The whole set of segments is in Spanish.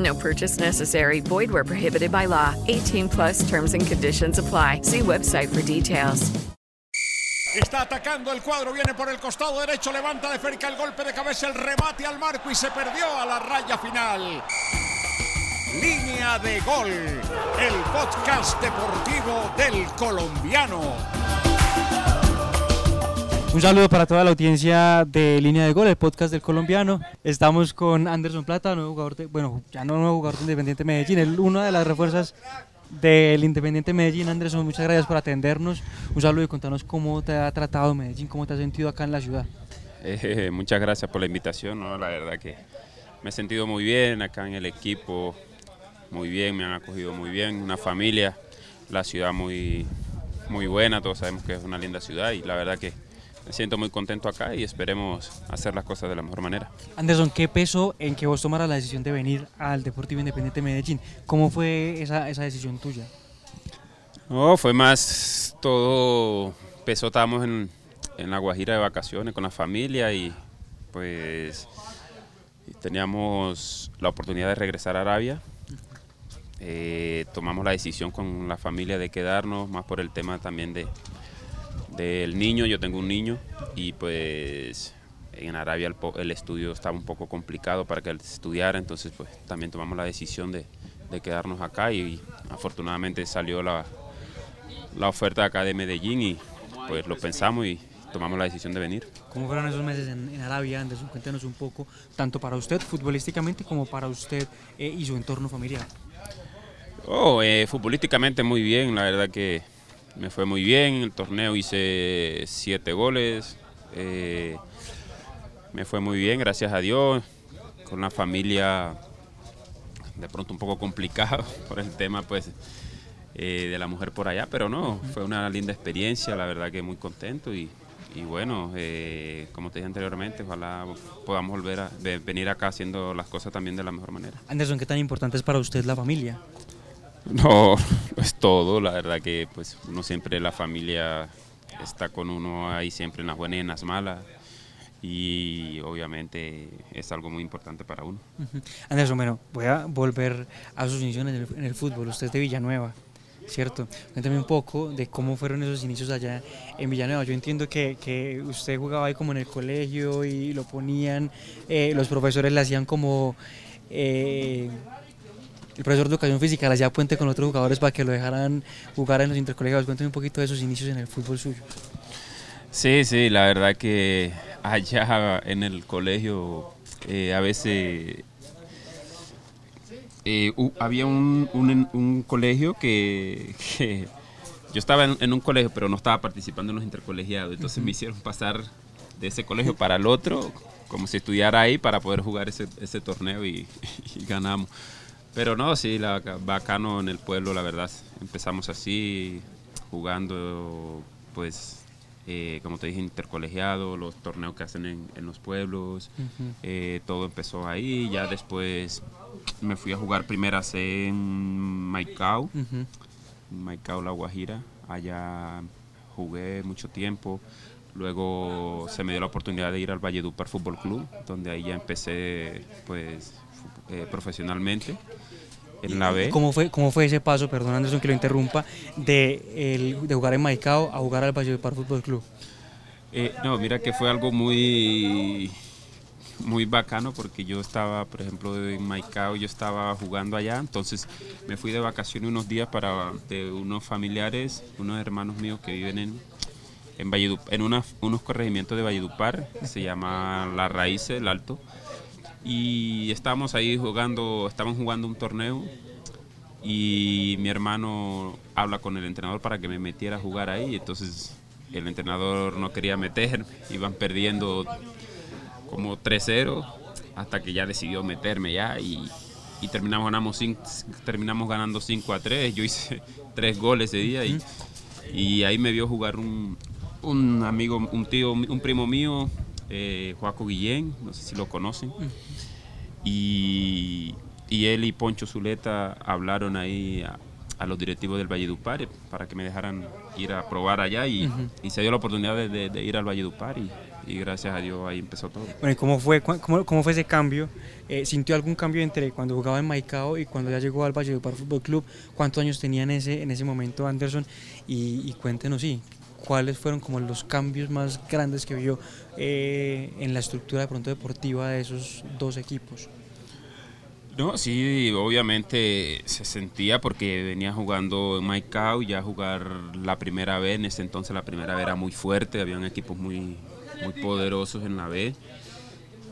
No purchase necessary. Void where prohibited by law. 18 plus terms and conditions apply. See website for details. Está atacando el cuadro, viene por el costado derecho, levanta de cerca el golpe de cabeza, el remate al marco y se perdió a la raya final. Línea de gol, el podcast deportivo del colombiano. Un saludo para toda la audiencia de Línea de Gol, el podcast del colombiano. Estamos con Anderson Plata, nuevo jugador bueno, ya no nuevo jugador de Independiente Medellín, el, una de las refuerzas del Independiente Medellín. Anderson, muchas gracias por atendernos. Un saludo y contanos cómo te ha tratado Medellín, cómo te has sentido acá en la ciudad. Eh, muchas gracias por la invitación, ¿no? la verdad que me he sentido muy bien acá en el equipo, muy bien, me han acogido muy bien, una familia, la ciudad muy, muy buena, todos sabemos que es una linda ciudad y la verdad que me siento muy contento acá y esperemos hacer las cosas de la mejor manera. Anderson, ¿qué peso en que vos tomaras la decisión de venir al Deportivo Independiente Medellín? ¿Cómo fue esa, esa decisión tuya? No, fue más todo, peso estábamos en, en La Guajira de vacaciones con la familia y pues teníamos la oportunidad de regresar a Arabia. Eh, tomamos la decisión con la familia de quedarnos, más por el tema también de, del niño, yo tengo un niño y pues en Arabia el, el, estudio estaba un poco complicado para que él estudiara, entonces pues también tomamos la decisión de, de quedarnos acá y, y, afortunadamente salió la, la oferta acá de Medellín y pues lo pensamos y tomamos la decisión de venir. ¿Cómo fueron esos meses en, en Arabia, Anderson? Cuéntenos un poco, tanto para usted futbolísticamente como para usted eh, y su entorno familiar. Oh, eh, futbolísticamente muy bien, la verdad que me fue muy bien, en el torneo hice siete goles, eh, me fue muy bien, gracias a Dios, con la familia de pronto un poco complicado por el tema pues eh, de la mujer por allá, pero no, fue una linda experiencia, la verdad que muy contento y, y bueno, eh, como te dije anteriormente, ojalá podamos volver a venir acá haciendo las cosas también de la mejor manera. Anderson, ¿qué tan importante es para usted la familia? No, es todo, la verdad que pues uno siempre, la familia está con uno ahí siempre en las buenas y en las malas y obviamente es algo muy importante para uno. Uh -huh. Bueno, voy a volver a sus inicios en el, en el fútbol, usted es de Villanueva. ¿cierto? Cuéntame un poco de cómo fueron esos inicios allá en Villanueva. Yo entiendo que, que usted jugaba ahí como en el colegio y lo ponían, eh, los profesores le hacían como... Eh, el profesor de educación física le hacía puente con otros jugadores para que lo dejaran jugar en los intercolegiados. Cuéntame un poquito de esos inicios en el fútbol suyo. Sí, sí, la verdad que allá en el colegio eh, a veces eh, uh, había un, un, un colegio que, que, yo estaba en, en, un colegio pero no estaba participando en los intercolegiados, entonces uh -huh. me hicieron pasar de ese colegio para el otro, como si estudiara ahí para poder jugar ese, ese torneo y, y, ganamos. Pero no, sí, la, bacano en el pueblo, la verdad. Empezamos así, jugando, pues, eh, como te dije, intercolegiado, los torneos que hacen en, en los pueblos, uh -huh. eh, todo empezó ahí, ya después me fui a jugar primeras en Maicao, uh -huh. Maicao, La Guajira. Allá jugué mucho tiempo. Luego se me dio la oportunidad de ir al Valledupar Fútbol Club, donde ahí ya empecé pues eh, profesionalmente en la B. ¿Cómo fue, ¿Cómo fue ese paso, perdón Anderson que lo interrumpa, de, el, de jugar en Maicao a jugar al Valledupar Fútbol Club? Eh, no, mira que fue algo muy muy bacano porque yo estaba, por ejemplo, en Maicao, yo estaba jugando allá, entonces me fui de vacaciones unos días para de unos familiares, unos hermanos míos que viven en, en, Valledup- en una- unos corregimientos de Valledupar, que se llama La Raíz, el Alto. Y estábamos ahí jugando, estaban jugando un torneo y mi hermano habla con el entrenador para que me metiera a jugar ahí. Entonces el entrenador no quería meterme, iban perdiendo como 3-0 hasta que ya decidió meterme ya y, y terminamos, ganamos cin- terminamos ganando 5 a 3. Yo hice tres goles ese día y, y ahí me vio jugar un, un amigo, un tío, un primo mío, eh, Joaco Guillén, no sé si lo conocen. Y, y él y Poncho Zuleta hablaron ahí a, a los directivos del Valledupar para que me dejaran ir a probar allá y, y se dio la oportunidad de, de- de ir al Valledupar y, y gracias a Dios ahí empezó todo. Bueno, ¿y cómo fue, cómo, cómo fue ese cambio? Eh, ¿Sintió algún cambio entre cuando jugaba en Maicao y cuando ya llegó al Valledupar Fútbol Club? ¿Cuántos años tenía en ese, en ese momento Anderson? Y, y cuéntenos, sí, ¿cuáles fueron como los cambios más grandes que vio eh, en la estructura de pronto deportiva de esos dos equipos? No, sí, obviamente se sentía porque venía jugando en Maicao, ya jugar la primera vez, en ese entonces la primera vez era muy fuerte, habían equipos muy, muy poderosos en la B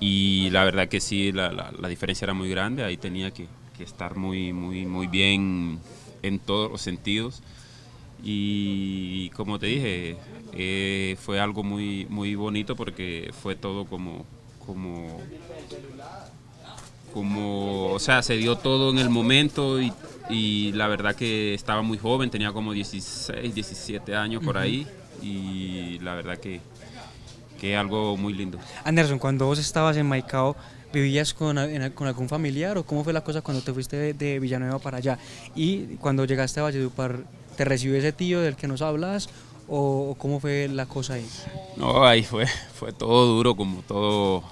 y la verdad que sí, la, la- la diferencia era muy grande, ahí tenía que, que estar muy, muy, muy bien en todos los sentidos y como te dije, eh, fue algo muy, muy bonito porque fue todo como, como como, o sea, se dio todo en el momento y, y la verdad que estaba muy joven, tenía como 16, 17 años por ahí y la verdad que, que algo muy lindo. Anderson, cuando vos estabas en Maicao, ¿vivías con, en- con algún familiar o cómo fue la cosa cuando te fuiste de, de Villanueva para allá? Y cuando llegaste a Valledupar, ¿te recibió ese tío del que nos hablas o, cómo fue la cosa ahí? No, ahí fue, fue todo duro, como todo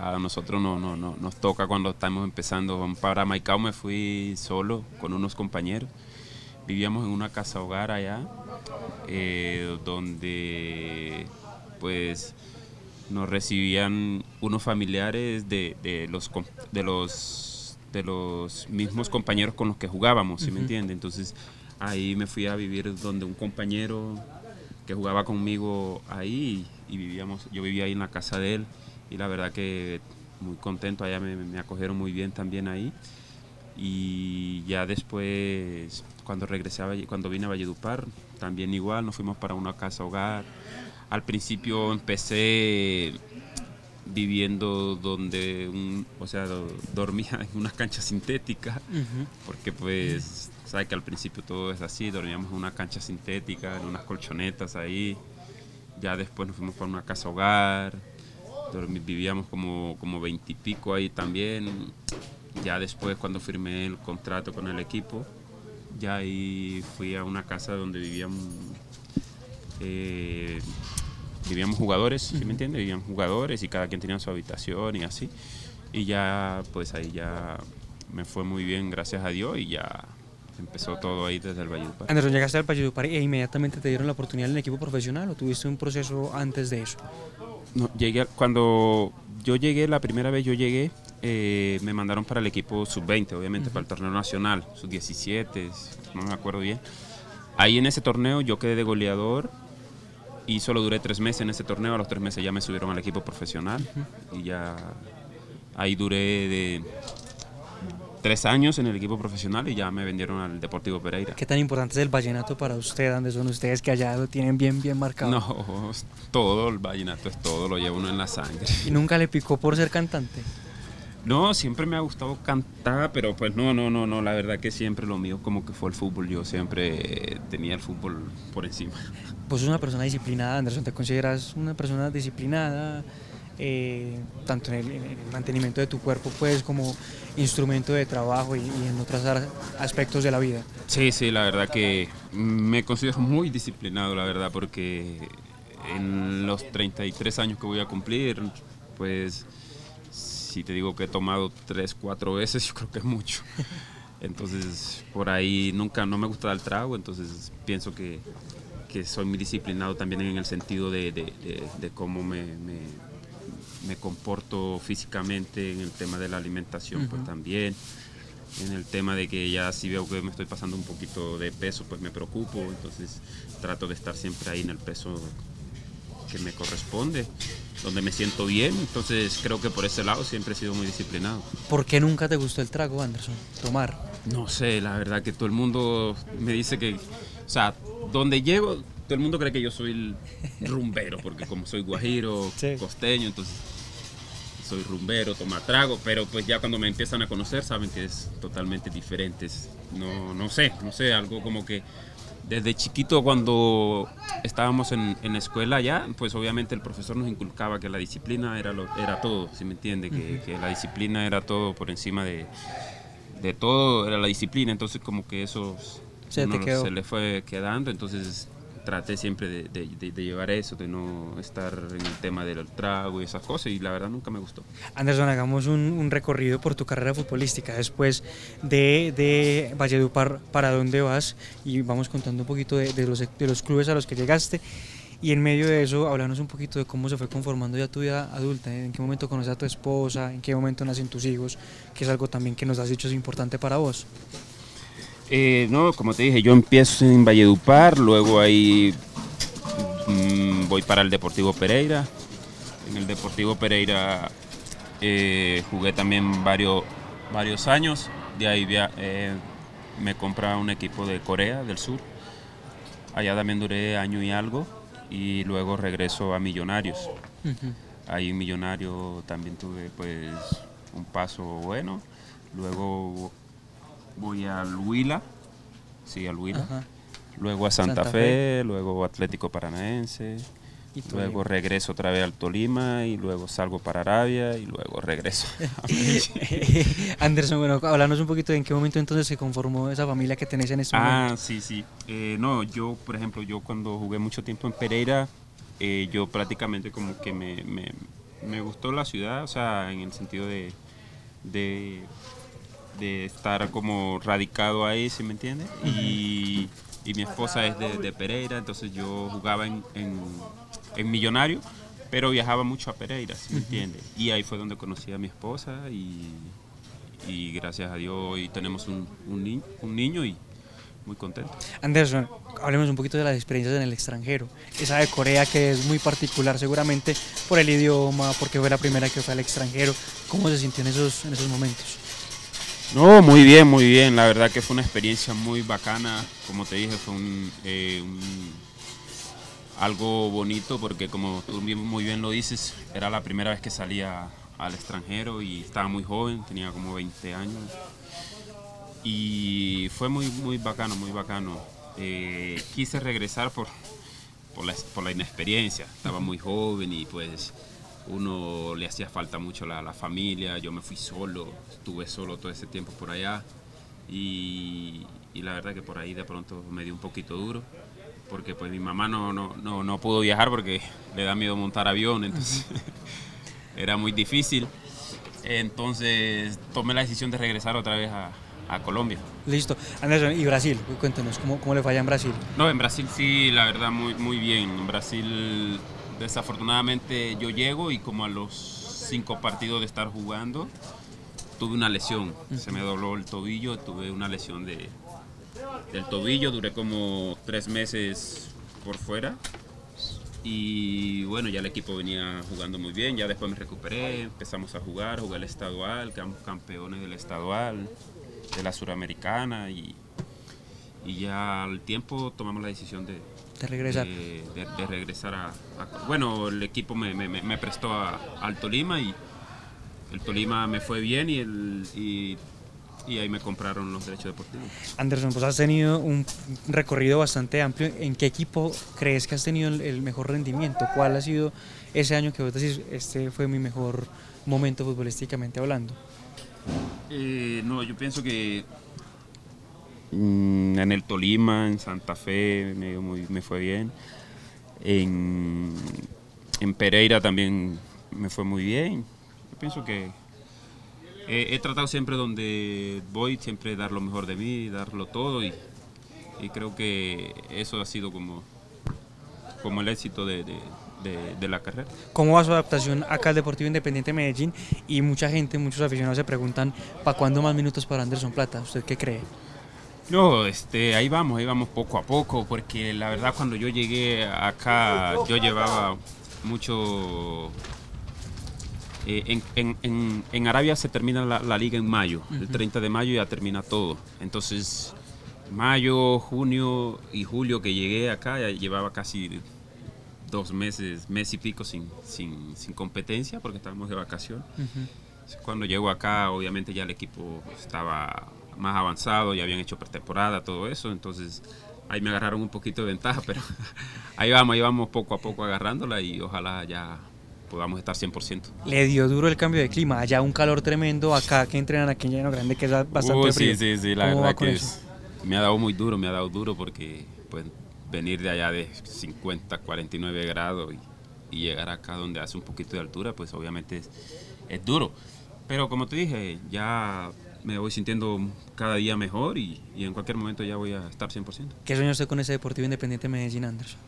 a nosotros no, no, no, nos toca cuando estamos empezando. Para Maicao me fui solo con unos compañeros. Vivíamos en una casa hogar allá, eh, donde pues nos recibían unos familiares de, de los de los de los mismos compañeros con los que jugábamos, ¿sí me entiende? Entonces ahí me fui a vivir donde un compañero que jugaba conmigo ahí y vivíamos, yo vivía ahí en la casa de él y la verdad que muy contento, allá me, me acogieron muy bien también ahí. Y ya después cuando regresé a cuando vine a Valledupar también igual nos fuimos para una casa hogar. Al principio empecé viviendo donde un, o sea do- dormía en una cancha sintética porque pues sabe que al principio todo es así dormíamos en una cancha sintética en unas colchonetas ahí ya después nos fuimos para una casa hogar dormi- vivíamos como como veintipico ahí también ya después cuando firmé el contrato con el equipo ya ahí fui a una casa donde vivíamos eh, vivíamos jugadores, ¿sí me entiendes? Vivían jugadores y cada quien tenía su habitación y así. Y ya, pues ahí ya me fue muy bien, gracias a Dios, y ya empezó todo ahí desde el Valledupar. Anderson, llegaste al Valledupar e inmediatamente te dieron la oportunidad en el equipo profesional o tuviste un proceso antes de eso? No, llegué, a- cuando yo llegué, la primera vez yo llegué, eh, me mandaron para el equipo sub-20, obviamente, para el torneo nacional, sub-17, no me acuerdo bien. Ahí en ese torneo yo quedé de goleador y solo duré tres meses en ese torneo, a los tres meses ya me subieron al equipo profesional y ya ahí duré de tres años en el equipo profesional y ya me vendieron al Deportivo Pereira. ¿Qué tan importante es el vallenato para usted, Anderson? Ustedes que allá lo tienen bien, bien marcado. No, todo el vallenato es todo, lo lleva uno en la sangre. ¿Y nunca le picó por ser cantante? No, siempre me ha gustado cantar, pero pues no, no, no, no, la verdad que siempre lo mío como que fue el fútbol, yo siempre tenía el fútbol por encima. Vos sos una persona disciplinada, Anderson, ¿te consideras una persona disciplinada? Eh, tanto en el, en el mantenimiento de tu cuerpo pues como instrumento de trabajo y, y en otros aspectos de la vida. Sí, sí, la verdad que me considero muy disciplinado, la verdad, porque en los 33 años que voy a cumplir, pues si te digo que he tomado 3, 4 veces, yo creo que es mucho. Entonces, por ahí nunca, no me gusta dar trago, entonces pienso que, que soy muy disciplinado también en el sentido de, de- de- de cómo me, me- me comporto físicamente, en el tema de la alimentación, pues también en el tema de que ya si veo que me estoy pasando un poquito de peso, pues me preocupo, entonces trato de estar siempre ahí en el peso que me corresponde, donde me siento bien. Entonces creo que por ese lado siempre he sido muy disciplinado. ¿Por qué nunca te gustó el trago, Anderson? Tomar. No sé, la verdad que todo el mundo me dice que, o sea, donde llego, todo el mundo cree que yo soy el rumbero, porque como soy guajiro, Sí. costeño, entonces soy rumbero, toma trago, pero pues ya cuando me empiezan a conocer saben que es totalmente diferente. Es- no, no sé, no sé, algo como que desde chiquito cuando estábamos en, en la escuela ya, pues obviamente el profesor nos inculcaba que la disciplina era, lo, era todo, si me entiende? Que, que la disciplina era todo por encima de, de todo, era la disciplina, entonces como que eso Se te uno quedó. se le fue quedando, entonces traté siempre de, de- de- de llevar eso, de no estar en el tema del trago y esas cosas, y la verdad nunca me gustó. Anderson, hagamos un, un recorrido por tu carrera futbolística. Después de, Valledupar, ¿para dónde vas? Y vamos contando un poquito de, los, de los clubes a los que llegaste. Y en medio de eso, hablarnos un poquito de cómo se fue conformando ya tu vida adulta. ¿eh? ¿En qué momento conoces a tu esposa? ¿En qué momento nacen tus hijos? Que es algo también que nos has dicho es importante para vos. Eh, no, como te dije, yo empiezo en Valledupar, luego ahí mm, voy para el Deportivo Pereira. En el Deportivo Pereira eh, jugué también varios, varios años. De ahí eh, me compra un equipo de Corea del Sur. Allá también duré año y algo. Y luego regreso a Millonarios. Ahí en Millonario también tuve pues un paso bueno. Luego voy al Huila, sí, al Huila. Ajá. Luego a Santa, Santa Fe, luego Atlético Paranaense. Y. Luego regreso otra vez al Tolima y luego salgo para Arabia y luego regreso. Anderson, bueno, hablarnos un poquito de en qué momento entonces se conformó esa familia que tenés en este ah, momento. sí, sí. Eh, no, yo, por ejemplo, yo cuando jugué mucho tiempo en Pereira, eh, yo prácticamente como que me, me- me gustó la ciudad, o sea, en el sentido de, de, de estar como radicado ahí, ¿sí me entiende? Y, y mi esposa es de, de Pereira, entonces yo jugaba en, en, en Millonario, pero viajaba mucho a Pereira, ¿sí me entiende? Y ahí fue donde conocí a mi esposa y, y gracias a Dios hoy tenemos un, un, ni- un niño y muy contento. Anderson, hablemos un poquito de las experiencias en el extranjero. Esa de Corea que es muy particular seguramente por el idioma, porque fue la primera que fue al extranjero. ¿Cómo se sintió en esos, en esos momentos? No, muy bien, muy bien. La verdad que fue una experiencia muy bacana. Como te dije, fue un, eh, algo bonito porque como tú muy bien lo dices, era la primera vez que salía al extranjero y estaba muy joven, tenía como 20 años. Y fue muy, muy bacano, muy bacano. Eh, quise regresar por, por, la, por la inexperiencia. Estaba muy joven y pues uno le hacía falta mucho la, la familia. Yo me fui solo, estuve solo todo ese tiempo por allá. Y, y la verdad que por ahí de pronto me dio un poquito duro. Porque pues mi mamá no, no, no, no pudo viajar porque le da miedo montar avión. Entonces era muy difícil. Entonces tomé la decisión de regresar otra vez a, a Colombia. Listo. Anderson, y Brasil, cuéntenos, ¿cómo, cómo le falla en Brasil? No, en Brasil sí, la verdad, muy, muy bien. En Brasil, desafortunadamente, yo llego y como a los cinco partidos de estar jugando, tuve una lesión. Se me dobló el tobillo, tuve una lesión de, del tobillo, duré como tres meses por fuera. Y bueno, ya el equipo venía jugando muy bien, ya después me recuperé, empezamos a jugar, jugué el estadual, quedamos campeones del estadual, de la suramericana y, y ya al tiempo tomamos la decisión de, De regresar. de, de- de regresar a, a- Bueno, el equipo me, me- prestó a- al Tolima y el Tolima me fue bien y, el, y, y ahí me compraron los derechos deportivos. Anderson, pues has tenido un recorrido bastante amplio. ¿En qué equipo crees que has tenido el, el mejor rendimiento? ¿Cuál ha sido ese año que vos decís, este fue mi mejor momento futbolísticamente hablando? Eh, no, yo pienso que en el Tolima, en Santa Fe, me, fue bien. En, en Pereira también me fue muy bien. Yo pienso que he, he tratado siempre donde voy, siempre dar lo mejor de mí, darlo todo y, creo que eso ha sido como, como el éxito de, la carrera. ¿Cómo va su adaptación acá al Deportivo Independiente de Medellín? Y mucha gente, muchos aficionados se preguntan, ¿para cuándo más minutos para Anderson Plata? ¿Usted qué cree? No, este, ahí vamos, ahí vamos poco a poco, porque la verdad cuando yo llegué acá yo llevaba mucho eh, en, en- en- en Arabia se termina la, la liga en mayo, el 30 de mayo ya termina todo. Entonces, mayo, junio y julio que llegué acá, ya llevaba casi dos meses, mes y pico sin, sin, sin competencia porque estábamos de vacación. Cuando llego acá, obviamente ya el equipo estaba más avanzado, ya habían hecho pretemporada, todo eso, entonces ahí me agarraron un poquito de ventaja, pero ahí vamos, ahí vamos poco a poco agarrándola y ojalá ya podamos estar 100%. Le dio duro el cambio de clima, allá un calor tremendo, acá que entrenan aquí en Llano Grande que es bastante Uy, frío. sí, sí, sí, la ¿Cómo va verdad que es- me ha dado muy duro, me ha dado duro porque pues venir de allá de 50, 49 grados y, y llegar acá donde hace un poquito de altura, pues obviamente es, es duro. Pero como te dije, ya me voy sintiendo cada día mejor y, y en cualquier momento ya voy a estar 100%. ¿Qué sueña usted con ese Deportivo Independiente Medellín, Anderson?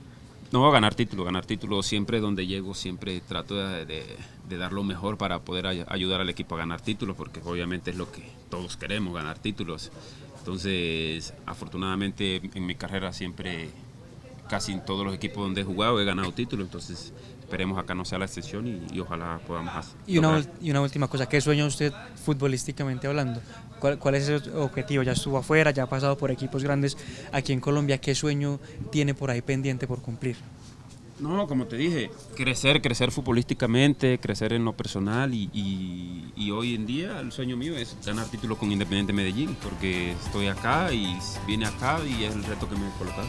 No, ganar título, ganar título siempre donde llego, siempre trato de, de- de dar lo mejor para poder ay- ayudar al equipo a ganar títulos, porque obviamente es lo que todos queremos, ganar títulos. Entonces, afortunadamente en mi carrera siempre, casi en todos los equipos donde he jugado he ganado títulos, entonces esperemos acá no sea la excepción y, y ojalá podamos hacer. Y una, ul- y una última cosa, ¿qué sueña usted futbolísticamente hablando? ¿Cuál, cuál es ese objetivo? Ya estuvo afuera, ya ha pasado por equipos grandes aquí en Colombia, ¿qué sueño tiene por ahí pendiente por cumplir? No, como te dije, crecer, crecer futbolísticamente, crecer en lo personal y, y- y hoy en día el sueño mío es ganar título con Independiente Medellín, porque estoy acá y vine acá y es el reto que me he colocado.